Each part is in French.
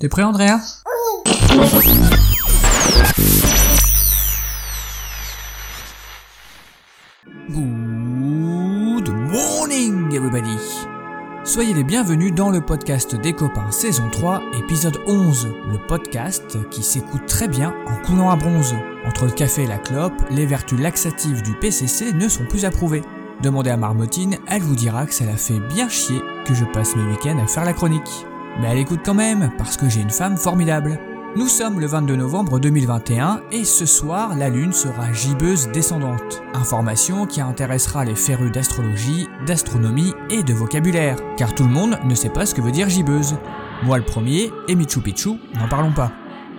T'es prêt Andrea? Good morning everybody Soyez les bienvenus dans le podcast des copains saison 3 épisode 11, le podcast qui s'écoute très bien en coulant à bronze. Entre le café et la clope, les vertus laxatives du PCC ne sont plus approuvées. Demandez à Marmotine, elle vous dira que ça la fait bien chier que je passe mes week-ends à faire la chronique. Mais elle écoute quand même, parce que j'ai une femme formidable. Nous sommes le 22 novembre 2021 et ce soir, la Lune sera gibbeuse descendante. Information qui intéressera les férus d'astrologie, d'astronomie et de vocabulaire, car tout le monde ne sait pas ce que veut dire gibbeuse. Moi le premier, et Michou Pichou, n'en parlons pas.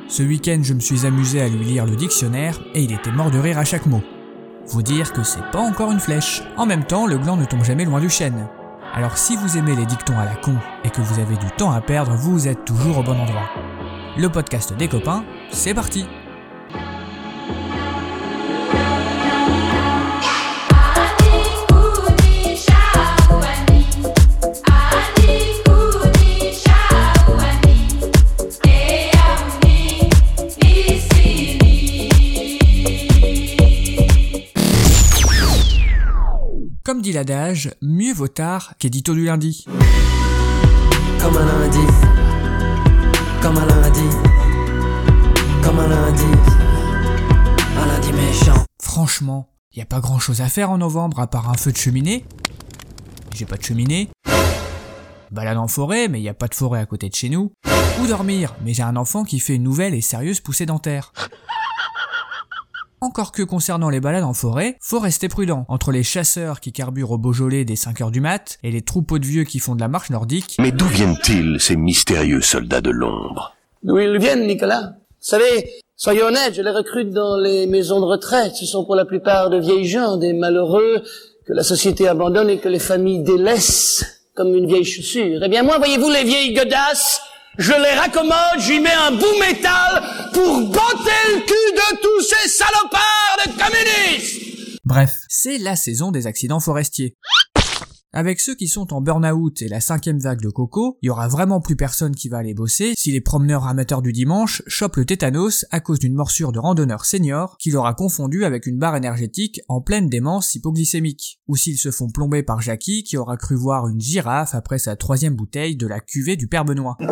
Ce week-end, je me suis amusé à lui lire le dictionnaire et il était mort de rire à chaque mot. Vous dire que c'est pas encore une flèche. En même temps, le gland ne tombe jamais loin du chêne. Alors si vous aimez les dictons à la con et que vous avez du temps à perdre, vous êtes toujours au bon endroit. Le podcast des copains, c'est parti dit l'adage, mieux vaut tard qu'édito du lundi. Comme un lundi, comme un lundi, comme un lundi, un lundi méchant. Franchement, y a pas grand chose à faire en novembre à part un feu de cheminée. J'ai pas de cheminée. Balade en forêt, mais y a pas de forêt à côté de chez nous. Ou dormir, mais j'ai un enfant qui fait une nouvelle et sérieuse poussée dentaire. Encore que concernant les balades en forêt, faut rester prudent. Entre les chasseurs qui carburent au Beaujolais dès 5 heures du mat et les troupeaux de vieux qui font de la marche nordique, Mais d'où viennent-ils, ces mystérieux soldats de l'ombre? D'où ils viennent, Nicolas? Vous savez, soyez honnête, je les recrute dans les maisons de retraite. Ce sont pour la plupart de vieilles gens, des malheureux que la société abandonne et que les familles délaissent comme une vieille chaussure. Eh bien moi, voyez-vous, les vieilles godasses, je les raccommode, j'y mets un bout métal pour botter le cul de tous ces salopards de communistes Bref, c'est la saison des accidents forestiers. Avec ceux qui sont en burn-out et la cinquième vague de coco, il y aura vraiment plus personne qui va aller bosser si les promeneurs amateurs du dimanche chopent le tétanos à cause d'une morsure de randonneur senior qui l'aura confondu avec une barre énergétique en pleine démence hypoglycémique. Ou s'ils se font plomber par Jackie qui aura cru voir une girafe après sa troisième bouteille de la cuvée du Père Benoît.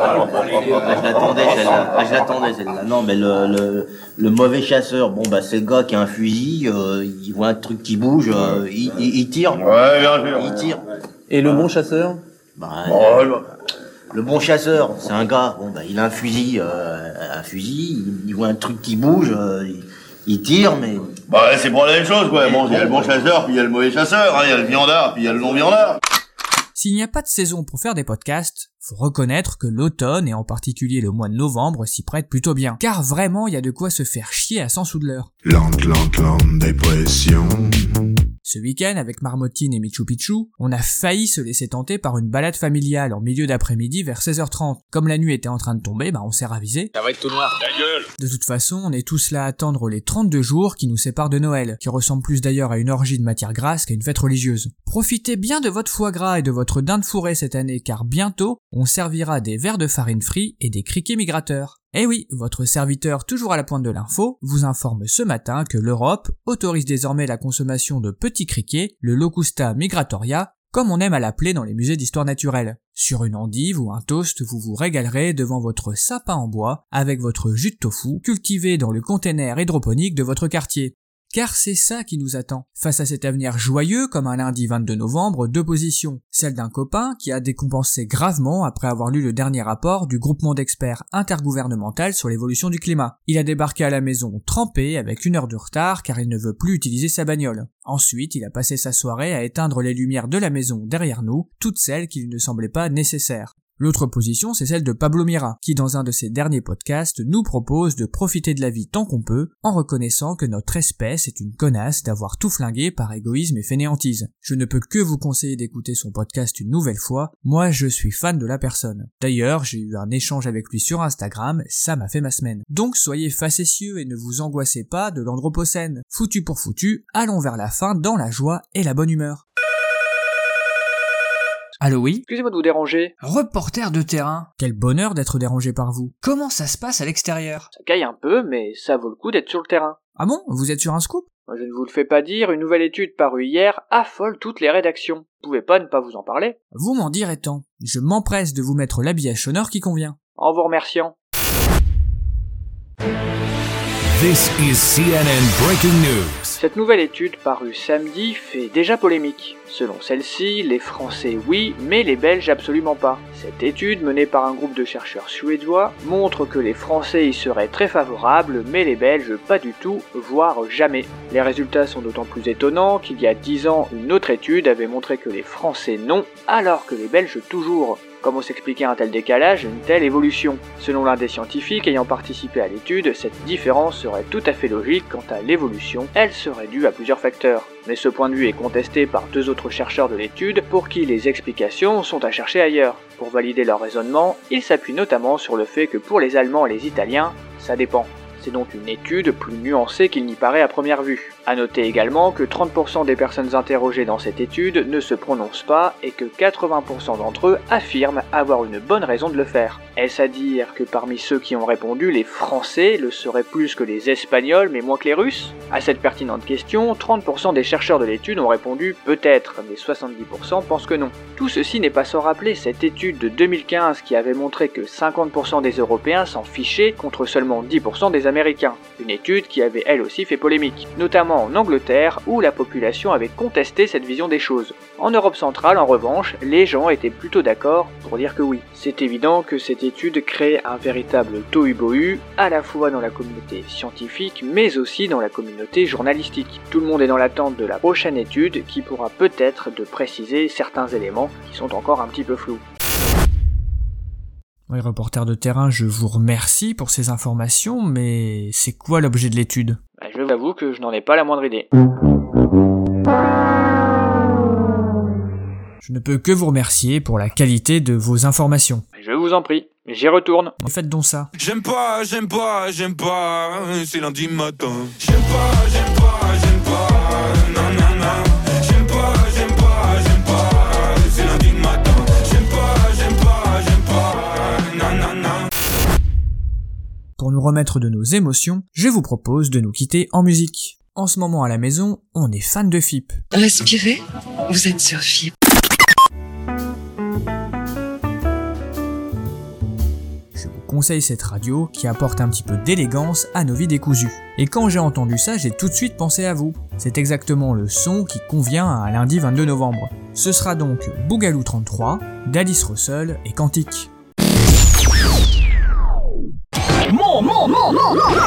Ah, je l'attendais celle-là. Ah, je l'attendais celle-là. Non, mais le, le, le mauvais chasseur, bon bah c'est le gars qui a un fusil, euh, il voit un truc qui bouge, euh, il, il, il tire. Ouais, bien sûr. Il tire. Et le bon chasseur Bah, Oh, bah, le bon chasseur, c'est un gars, bon bah il a un fusil, euh, un fusil, il, il voit un truc qui bouge, euh, il, il tire, mais bah, c'est pour la même chose, quoi. Bon, il y a le bon chasseur, puis il y a le mauvais chasseur, hein. Il y a le viandard, puis il y a le non-viandard. S'il n'y a pas de saison pour faire des podcasts, faut reconnaître que l'automne et en particulier le mois de novembre s'y prête plutôt bien. Car vraiment, il y a de quoi se faire chier à 100 sous de l'heure. Lente, lente, lente dépression. Ce week-end, avec Marmotine et Michou Pichou, on a failli se laisser tenter par une balade familiale en milieu d'après-midi vers 16h30. Comme la nuit était en train de tomber, bah on s'est ravisé. Ta gueule. De toute façon, on est tous là à attendre les 32 jours qui nous séparent de Noël, qui ressemble plus d'ailleurs à une orgie de matière grasse qu'à une fête religieuse. Profitez bien de votre foie gras et de votre dinde fourrée cette année car bientôt, on servira des verres de farine frits et des criquets migrateurs. Eh oui, votre serviteur toujours à la pointe de l'info vous informe ce matin que l'Europe autorise désormais la consommation de petits criquets, le Locusta migratoria, comme on aime à l'appeler dans les musées d'histoire naturelle. Sur une endive ou un toast, vous vous régalerez devant votre sapin en bois avec votre jus de tofu cultivé dans le container hydroponique de votre quartier. Car c'est ça qui nous attend. Face à cet avenir joyeux, comme un lundi 22 novembre, deux positions. Celle d'un copain qui a décompensé gravement après avoir lu le dernier rapport du groupement d'experts intergouvernemental sur l'évolution du climat. Il a débarqué à la maison trempé avec une heure de retard car il ne veut plus utiliser sa bagnole. Ensuite, il a passé sa soirée à éteindre les lumières de la maison derrière nous, toutes celles qui ne semblaient pas nécessaires. L'autre position, c'est celle de Pablo Mira, qui dans un de ses derniers podcasts nous propose de profiter de la vie tant qu'on peut, en reconnaissant que notre espèce est une connasse d'avoir tout flingué par égoïsme et fainéantise. Je ne peux que vous conseiller d'écouter son podcast une nouvelle fois, moi je suis fan de la personne. D'ailleurs, j'ai eu un échange avec lui sur Instagram, ça m'a fait ma semaine. Donc soyez facétieux et ne vous angoissez pas de l'andropocène. Foutu pour foutu, allons vers la fin dans la joie et la bonne humeur. Allô oui Excusez-moi de vous déranger. Reporter de terrain. Quel bonheur d'être dérangé par vous. Comment ça se passe à l'extérieur? Ça caille un peu, mais ça vaut le coup d'être sur le terrain. Ah bon? Vous êtes sur un scoop? Je ne vous le fais pas dire, une nouvelle étude parue hier affole toutes les rédactions. Vous pouvez pas ne pas vous en parler. Vous m'en direz tant. Je m'empresse de vous mettre l'habillage sonore qui convient. En vous remerciant. This is CNN Breaking News. Cette nouvelle étude parue samedi fait déjà polémique. Selon celle-ci, les Français oui, mais les Belges absolument pas. Cette étude, menée par un groupe de chercheurs suédois, montre que les Français y seraient très favorables, mais les Belges pas du tout, voire jamais. Les résultats sont d'autant plus étonnants qu'il y a 10 ans, une autre étude avait montré que les Français non, alors que les Belges toujours. Comment s'expliquer un tel décalage, une telle évolution? Selon l'un des scientifiques ayant participé à l'étude, cette différence serait tout à fait logique quant à l'évolution, elle serait due à plusieurs facteurs. Mais ce point de vue est contesté par deux autres chercheurs de l'étude pour qui les explications sont à chercher ailleurs. Pour valider leur raisonnement, ils s'appuient notamment sur le fait que pour les Allemands et les Italiens, ça dépend. C'est donc une étude plus nuancée qu'il n'y paraît à première vue. A noter également que 30% des personnes interrogées dans cette étude ne se prononcent pas et que 80% d'entre eux affirment avoir une bonne raison de le faire. Est-ce à dire que parmi ceux qui ont répondu, les Français le seraient plus que les Espagnols mais moins que les Russes? À cette pertinente question, 30% des chercheurs de l'étude ont répondu peut-être, mais 70% pensent que non. Tout ceci n'est pas sans rappeler cette étude de 2015 qui avait montré que 50% des Européens s'en fichaient contre seulement 10% des Américains. Une étude qui avait elle aussi fait polémique, notamment en Angleterre où la population avait contesté cette vision des choses. En Europe centrale, en revanche, les gens étaient plutôt d'accord pour dire que oui. C'est évident que cette étude crée un véritable tohu-bohu, à la fois dans la communauté scientifique, mais aussi dans la communauté journalistique. Tout le monde est dans l'attente de la prochaine étude qui pourra peut-être de préciser certains éléments qui sont encore un petit peu flous. Oui, reporter de terrain, je vous remercie pour ces informations, mais c'est quoi l'objet de l'étude? Bah, je vous avoue que je n'en ai pas la moindre idée. Je ne peux que vous remercier pour la qualité de vos informations. Je vous en prie, j'y retourne. Faites donc ça. J'aime pas, j'aime pas, j'aime pas, c'est lundi matin. J'aime pas, j'aime pas, Pour nous remettre de nos émotions, je vous propose de nous quitter en musique. En ce moment à la maison, on est fan de FIP. Respirez, vous êtes sur FIP. Je vous conseille cette radio qui apporte un petit peu d'élégance à nos vies décousues. Et quand j'ai entendu ça, j'ai tout de suite pensé à vous. C'est exactement le son qui convient à un lundi 22 novembre. Ce sera donc Bougalou 33, d'Alice Russell et Quantique. no, no, no.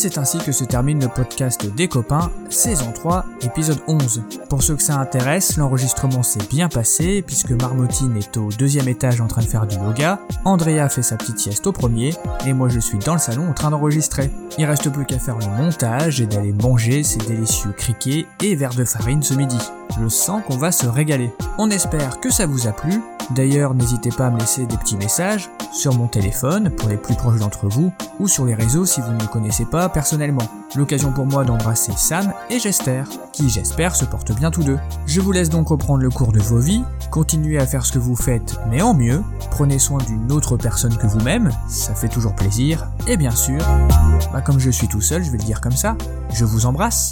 C'est ainsi que se termine le podcast des copains, saison 3, épisode 11. Pour ceux que ça intéresse, l'enregistrement s'est bien passé puisque Marmotine est au deuxième étage en train de faire du yoga, Andrea fait sa petite sieste au premier, et moi je suis dans le salon en train d'enregistrer. Il reste plus qu'à faire le montage et d'aller manger ces délicieux criquets et verres de farine ce midi. Je sens qu'on va se régaler. On espère que ça vous a plu. D'ailleurs, n'hésitez pas à me laisser des petits messages sur mon téléphone pour les plus proches d'entre vous ou sur les réseaux si vous ne me connaissez pas personnellement. L'occasion pour moi d'embrasser Sam et Jester, qui j'espère se portent bien tous deux. Je vous laisse donc reprendre le cours de vos vies, continuez à faire ce que vous faites mais en mieux, prenez soin d'une autre personne que vous-même, ça fait toujours plaisir, et bien sûr, bah comme je suis tout seul, je vais le dire comme ça, je vous embrasse.